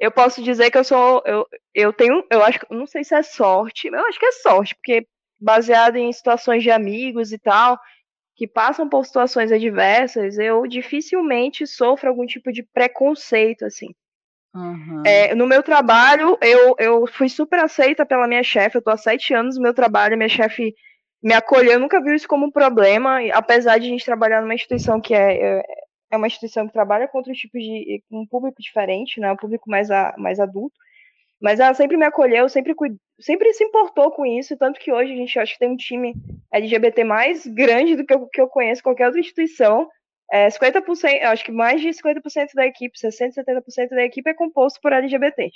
eu posso dizer que eu sou. Eu, eu tenho. Eu acho que. Não sei se é sorte. Eu acho que é sorte, porque baseado em situações de amigos e tal, que passam por situações adversas, eu dificilmente sofro algum tipo de preconceito, assim. Uhum. É, no meu trabalho, eu, eu fui super aceita pela minha chefe, eu tô há sete anos no meu trabalho, minha chefe me acolheu, eu nunca viu isso como um problema, apesar de a gente trabalhar numa instituição que é, é, é uma instituição que trabalha com outros tipos de, um público diferente, né, um público mais, a, mais adulto, mas ela sempre me acolheu, sempre, sempre se importou com isso, tanto que hoje a gente acho que tem um time LGBT mais grande do que eu, que eu conheço qualquer outra instituição. É, 50%, acho que mais de 50% da equipe, 60%, 70% da equipe é composto por LGBT.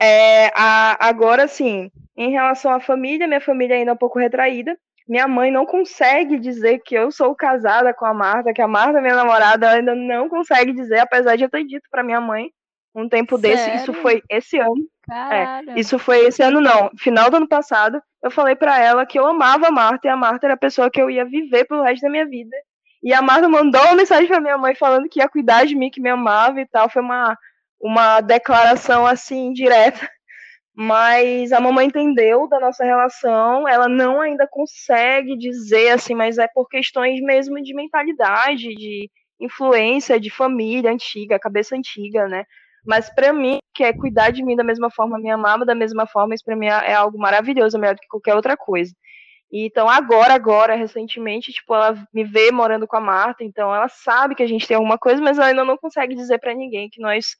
É, a, agora, sim, em relação à família, minha família ainda é um pouco retraída. Minha mãe não consegue dizer que eu sou casada com a Marta, que a Marta é minha namorada, ela ainda não consegue dizer, apesar de eu ter dito para minha mãe um tempo Sério? desse, isso foi esse ano. É, isso foi esse ano não, final do ano passado, eu falei para ela que eu amava a Marta e a Marta era a pessoa que eu ia viver pelo resto da minha vida. E a Marta mandou uma mensagem para minha mãe falando que ia cuidar de mim, que me amava e tal. Foi uma, uma declaração assim direta. Mas a mamãe entendeu da nossa relação, ela não ainda consegue dizer assim, mas é por questões mesmo de mentalidade, de influência de família antiga, cabeça antiga, né? Mas para mim, que é cuidar de mim da mesma forma, me amava da mesma forma, isso para mim é algo maravilhoso, melhor do que qualquer outra coisa. Então agora, agora, recentemente, tipo, ela me vê morando com a Marta, então ela sabe que a gente tem alguma coisa, mas ela ainda não consegue dizer para ninguém que nós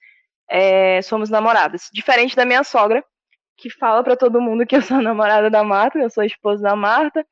é, somos namoradas. Diferente da minha sogra, que fala para todo mundo que eu sou namorada da Marta, eu sou esposa da Marta.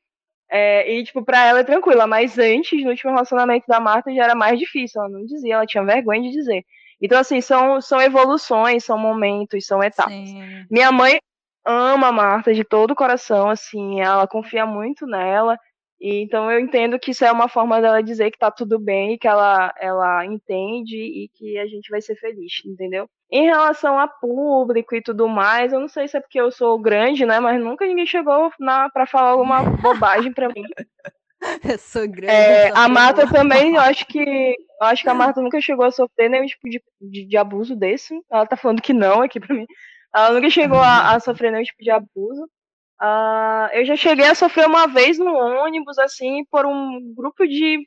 É, e, tipo, pra ela é tranquila, mas antes, no último relacionamento da Marta, já era mais difícil. Ela não dizia, ela tinha vergonha de dizer. Então, assim, são, são evoluções, são momentos, são etapas. Sim. Minha mãe ama a Marta de todo o coração, assim, ela confia muito nela. E, então eu entendo que isso é uma forma dela dizer que tá tudo bem, que ela, ela entende e que a gente vai ser feliz, entendeu? Em relação a público e tudo mais, eu não sei se é porque eu sou grande, né? Mas nunca ninguém chegou na, pra falar alguma bobagem pra mim. Eu sou grande. É, a Marta também, eu acho que. Eu acho que a Marta nunca chegou a sofrer nenhum tipo de, de, de, abuso desse. Ela tá falando que não aqui pra mim. Ela nunca chegou a, a sofrer nenhum tipo de abuso. Uh, eu já cheguei a sofrer uma vez no ônibus, assim, por um grupo de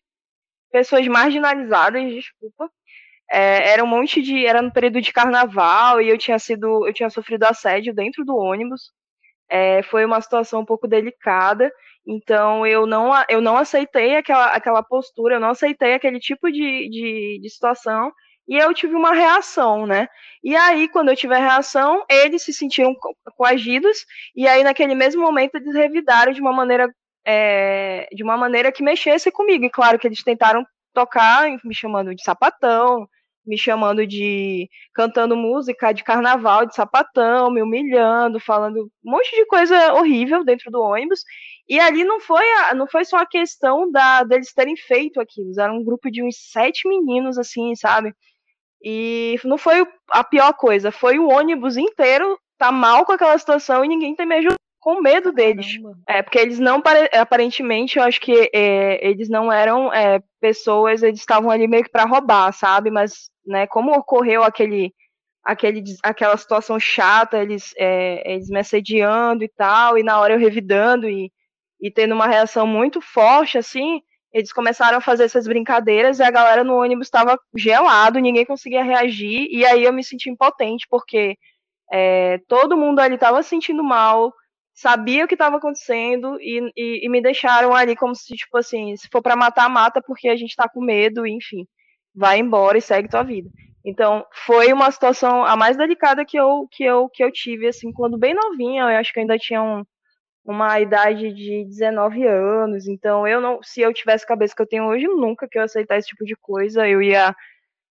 pessoas marginalizadas, desculpa. É, era um monte de. Era no período de carnaval e eu tinha sido. Eu tinha sofrido assédio dentro do ônibus. É, foi uma situação um pouco delicada. Então eu não, eu não aceitei aquela, aquela postura, eu não aceitei aquele tipo de, de, de situação e eu tive uma reação, né? E aí, quando eu tive a reação, eles se sentiram coagidos, e aí, naquele mesmo momento, eles revidaram de uma maneira, é, de uma maneira que mexesse comigo. E claro que eles tentaram tocar, me chamando de sapatão, me chamando de cantando música de carnaval de sapatão, me humilhando, falando um monte de coisa horrível dentro do ônibus. E ali não foi, a, não foi só a questão da deles terem feito aquilo, era um grupo de uns sete meninos assim, sabe? E não foi a pior coisa, foi o ônibus inteiro tá mal com aquela situação e ninguém tem me ajudado com medo deles. Caramba. É, porque eles não, aparentemente, eu acho que é, eles não eram é, pessoas, eles estavam ali meio que pra roubar, sabe? Mas, né, como ocorreu aquele, aquele, aquela situação chata, eles, é, eles me assediando e tal, e na hora eu revidando e, e tendo uma reação muito forte, assim, eles começaram a fazer essas brincadeiras e a galera no ônibus estava gelado, ninguém conseguia reagir, e aí eu me senti impotente, porque é, todo mundo ali estava se sentindo mal, sabia o que estava acontecendo e, e, e, me deixaram ali como se, tipo assim, se for para matar, mata porque a gente está com medo, enfim, vai embora e segue tua vida. Então, foi uma situação a mais delicada que eu, que eu, que eu tive, assim, quando bem novinha, eu acho que ainda tinha um, uma idade de 19 anos, então eu não, se eu tivesse a cabeça que eu tenho hoje, nunca que eu aceitar esse tipo de coisa, eu ia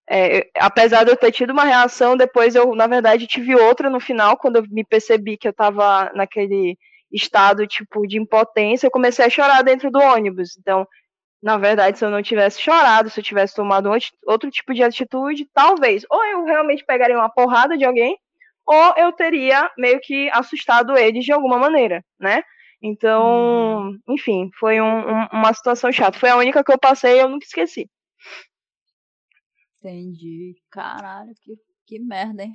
É, apesar de eu ter tido uma reação, depois eu, na verdade, tive outra no final, quando eu me percebi que eu estava naquele estado, tipo, de impotência, eu comecei a chorar dentro do ônibus. Então, na verdade, se eu não tivesse chorado, se eu tivesse tomado outro tipo de atitude, talvez, ou eu realmente pegaria uma porrada de alguém, ou eu teria meio que assustado eles de alguma maneira, né? Então, uhum. enfim, foi um, um, uma situação chata. Foi a única que eu passei e eu nunca esqueci. Entendi. Caralho, que, que merda, hein?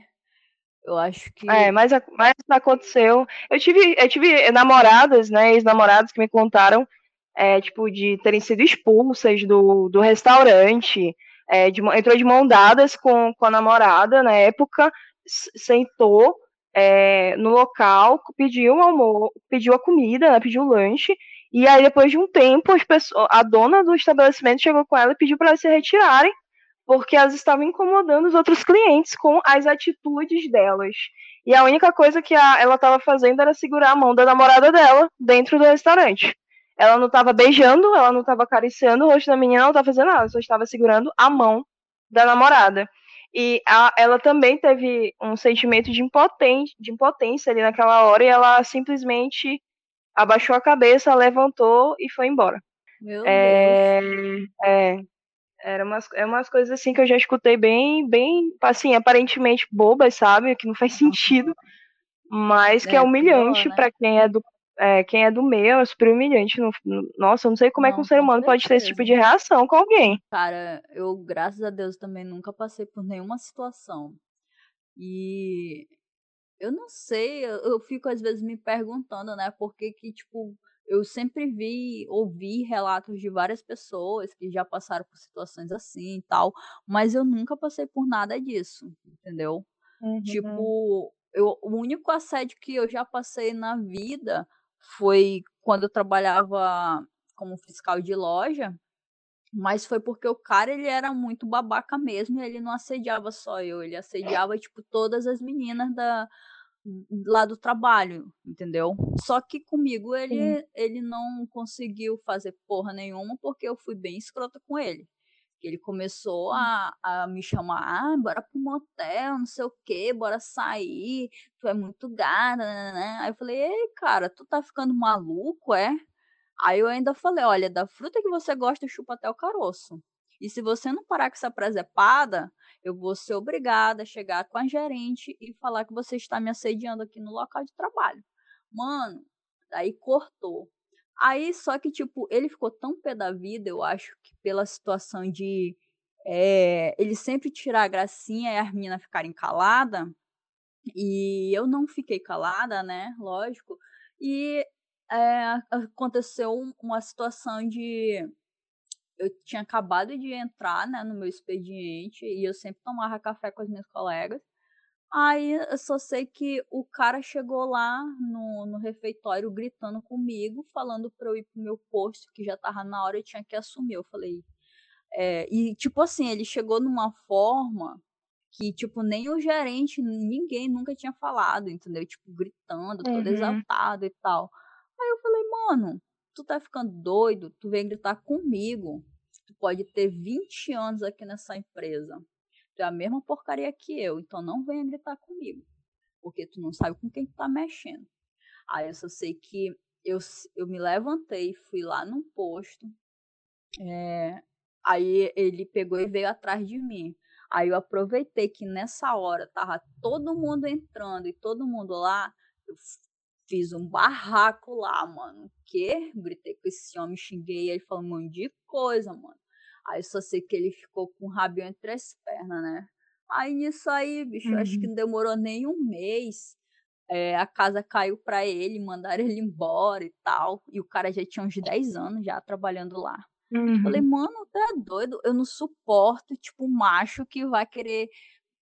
Eu acho que. É, mas, mas aconteceu. Eu tive, eu tive namoradas, né? Ex-namoradas que me contaram, é, tipo, de terem sido expulsas do, do restaurante. É, de, entrou de mão dadas com, com a namorada na época, sentou é, no local, pediu o almoço, pediu a comida, né, pediu o lanche, e aí depois de um tempo pessoas, a dona do estabelecimento chegou com ela e pediu para elas se retirarem, porque elas estavam incomodando os outros clientes com as atitudes delas. E a única coisa que a, ela estava fazendo era segurar a mão da namorada dela dentro do restaurante. Ela não estava beijando, ela não estava acariciando o rosto da menina, ela não estava fazendo nada, só estava segurando a mão da namorada. E a, ela também teve um sentimento de, impotência, de impotência ali naquela hora e ela simplesmente abaixou a cabeça, levantou e foi embora. Meu é, Deus. É, era umas, é umas coisas assim que eu já escutei bem, bem, assim, aparentemente bobas, sabe? Que não faz sentido, mas que é, é humilhante né? para quem é do é, quem é do meio é super humilhante. No, no, nossa, eu não sei como não, é que um ser humano pode ter esse tipo de reação com alguém. Cara, eu, graças a Deus, também nunca passei por nenhuma situação. E eu não sei, eu, eu fico às vezes me perguntando, né, porque que, tipo, eu sempre vi, ouvi relatos de várias pessoas que já passaram por situações assim e tal, mas eu nunca passei por nada disso, entendeu? Uhum. Tipo, eu, o único assédio que eu já passei na vida foi quando eu trabalhava como fiscal de loja, mas foi porque o cara ele era muito babaca mesmo, e ele não assediava só eu, ele assediava tipo todas as meninas da lá do trabalho, entendeu? Só que comigo ele ele não conseguiu fazer porra nenhuma porque eu fui bem escrota com ele. Ele começou hum. a, a me chamar, ah, bora pro motel, não sei o que, bora sair, tu é muito gata, né? Aí eu falei, ei, cara, tu tá ficando maluco, é? Aí eu ainda falei, olha, da fruta que você gosta, chupa até o caroço. E se você não parar com essa presepada, eu vou ser obrigada a chegar com a gerente e falar que você está me assediando aqui no local de trabalho. Mano, aí cortou. Aí, só que, tipo, ele ficou tão pé da vida, eu acho que pela situação de é, ele sempre tirar a gracinha e as meninas ficarem caladas. E eu não fiquei calada, né? Lógico. E é, aconteceu uma situação de. Eu tinha acabado de entrar né, no meu expediente e eu sempre tomava café com as minhas colegas. Aí eu só sei que o cara chegou lá no, no refeitório gritando comigo, falando pra eu ir pro meu posto, que já tava na hora e tinha que assumir. Eu falei. É, e tipo assim, ele chegou numa forma que, tipo, nem o gerente, ninguém nunca tinha falado, entendeu? Tipo, gritando, todo uhum. exaltado e tal. Aí eu falei, mano, tu tá ficando doido? Tu vem gritar comigo. Tu pode ter 20 anos aqui nessa empresa Tu é a mesma porcaria que eu, então não venha gritar comigo. Porque tu não sabe com quem tu tá mexendo. Aí eu só sei que eu, eu me levantei, fui lá num posto. É, aí ele pegou e veio atrás de mim. Aí eu aproveitei que nessa hora tava todo mundo entrando e todo mundo lá. Eu fiz um barraco lá, mano. Que? Gritei com esse homem, xinguei ele, falou um monte de coisa, mano. Aí só sei que ele ficou com o rabinho entre as pernas, né? Aí nisso aí, bicho, uhum. acho que uhum. não demorou nem um mês. É, a casa caiu pra ele, mandaram ele embora e tal. E o cara já tinha uns 10 anos já trabalhando lá. Uhum. Falei, mano, tá doido? Eu não suporto, tipo, macho que vai querer.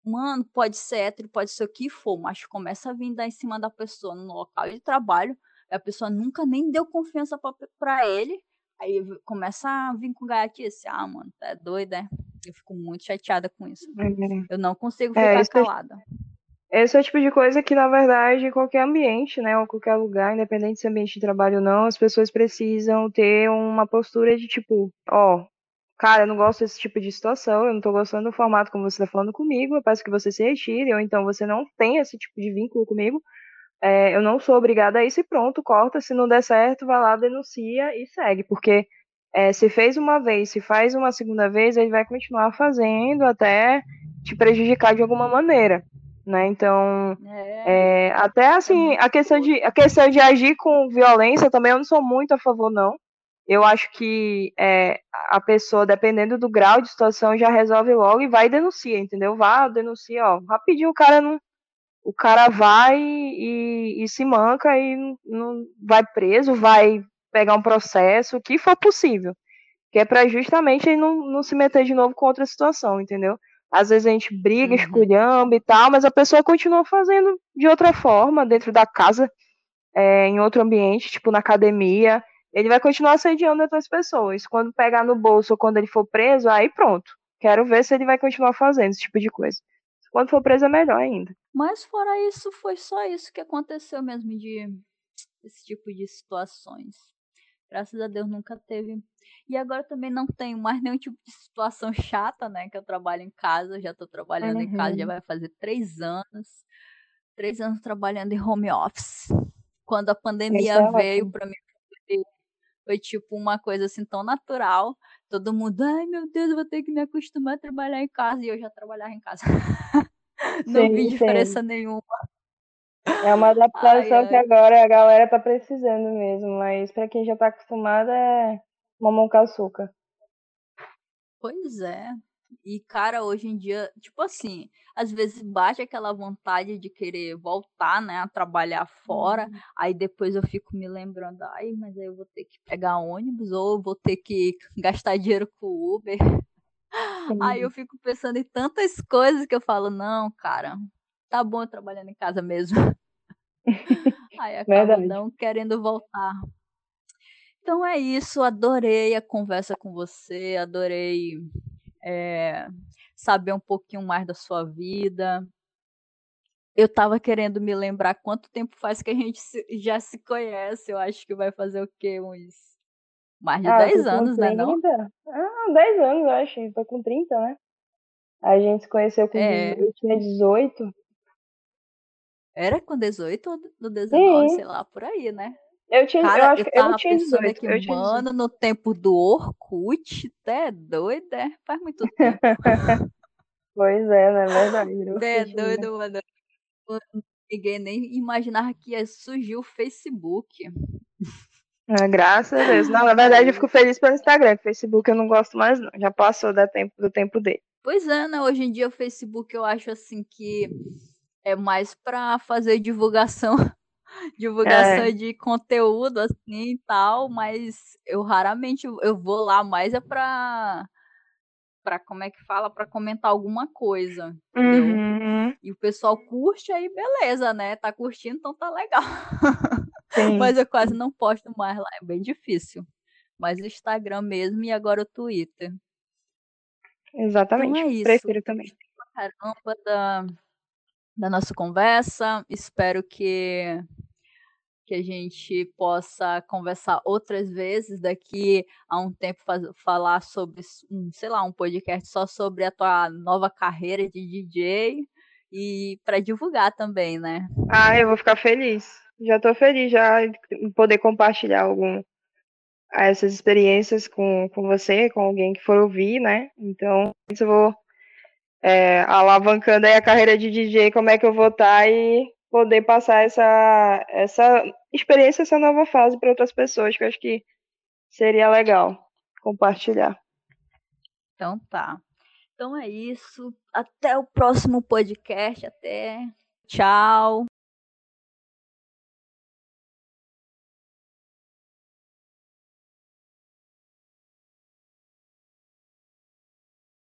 Mano, pode ser hétero, pode ser o que for, mas começa a vir dar em cima da pessoa no local de trabalho. A pessoa nunca nem deu confiança pra, pra ele. Aí começa a vir com gaiatice. Ah, mano, tá doida, é? Eu fico muito chateada com isso. Uhum. Eu não consigo é, ficar é, calada. Esse é o tipo de coisa que, na verdade, em qualquer ambiente, né, ou qualquer lugar, independente se é ambiente de trabalho ou não, as pessoas precisam ter uma postura de tipo, ó, cara, eu não gosto desse tipo de situação, eu não tô gostando do formato como você tá falando comigo, eu peço que você se retire, ou então você não tem esse tipo de vínculo comigo, é, eu não sou obrigada a isso e pronto, corta, se não der certo, vai lá, denuncia e segue, porque é, se fez uma vez, se faz uma segunda vez, ele vai continuar fazendo até te prejudicar de alguma maneira, né? Então, é, é, até assim, a questão de a questão de agir com violência também eu não sou muito a favor não. Eu acho que é, a pessoa, dependendo do grau de situação, já resolve logo e vai e denuncia, entendeu? Vá, denuncia, ó, rapidinho o cara não, o cara vai e, e se manca e não, não vai preso, vai pegar um processo, o que for possível, que é para justamente ele não, não se meter de novo com outra situação, entendeu? Às vezes a gente briga, uhum. esculhamba e tal, mas a pessoa continua fazendo de outra forma, dentro da casa, é, em outro ambiente, tipo na academia. Ele vai continuar assediando outras pessoas. Quando pegar no bolso ou quando ele for preso, aí pronto. Quero ver se ele vai continuar fazendo esse tipo de coisa. Quando for preso é melhor ainda. Mas fora isso, foi só isso que aconteceu mesmo de esse tipo de situações. Graças a Deus nunca teve. E agora também não tenho mais nenhum tipo de situação chata, né? Que eu trabalho em casa, já tô trabalhando uhum. em casa, já uhum. vai fazer três anos. Três anos trabalhando em home office. Quando a pandemia é veio para mim, foi tipo uma coisa assim tão natural. Todo mundo, ai meu Deus, eu vou ter que me acostumar a trabalhar em casa. E eu já trabalhava em casa. Não sim, vi diferença sim. nenhuma. É uma adaptação ai, ai. que agora a galera tá precisando mesmo, mas para quem já tá acostumado é mamão com açúcar. Pois é. E, cara, hoje em dia, tipo assim, às vezes bate aquela vontade de querer voltar, né, a trabalhar fora. Uhum. Aí depois eu fico me lembrando, ai, mas aí eu vou ter que pegar ônibus ou eu vou ter que gastar dinheiro com Uber. Aí eu fico pensando em tantas coisas que eu falo, não, cara, tá bom eu trabalhando em casa mesmo. aí acaba não querendo voltar. Então é isso, adorei a conversa com você, adorei é, saber um pouquinho mais da sua vida. Eu estava querendo me lembrar quanto tempo faz que a gente já se conhece. Eu acho que vai fazer o quê? Uns mais de ah, 10 anos, né? Não? Ah, 10 anos, eu acho. Foi com 30, né? A gente se conheceu com é. eu tinha 18. Era com 18 ou 19, Sim. sei lá, por aí, né? Eu tinha, Cara, eu acho que eu, eu tinha 18. Aqui, eu tinha mano, 18. no tempo do Orkut, até doido, é? Faz muito tempo. pois é, não é verdade. É doido, mano. Ninguém nem imaginava que ia surgir o Facebook. Ah, graças a Deus. Não, na verdade eu fico feliz pelo Instagram. O Facebook eu não gosto mais, não. Já passou do tempo, do tempo dele. Pois é, né? Hoje em dia o Facebook eu acho assim que é mais pra fazer divulgação divulgação é. de conteúdo assim e tal, mas eu raramente eu vou lá mais é pra para como é que fala para comentar alguma coisa? Uhum. E o pessoal curte aí beleza, né? Tá curtindo, então tá legal. mas eu quase não posto mais lá, é bem difícil. Mas o Instagram mesmo e agora o Twitter. Exatamente. Então é isso. Prefiro também. Caramba da da nossa conversa. Espero que que a gente possa conversar outras vezes daqui a um tempo falar sobre sei lá, um podcast só sobre a tua nova carreira de DJ e para divulgar também, né? Ah, eu vou ficar feliz. Já estou feliz já poder compartilhar algum essas experiências com, com você, com alguém que for ouvir, né? Então, eu vou é, alavancando aí a carreira de DJ, como é que eu vou estar tá e poder passar essa, essa experiência, essa nova fase para outras pessoas, que eu acho que seria legal compartilhar. Então tá. Então é isso. Até o próximo podcast. Até. Tchau.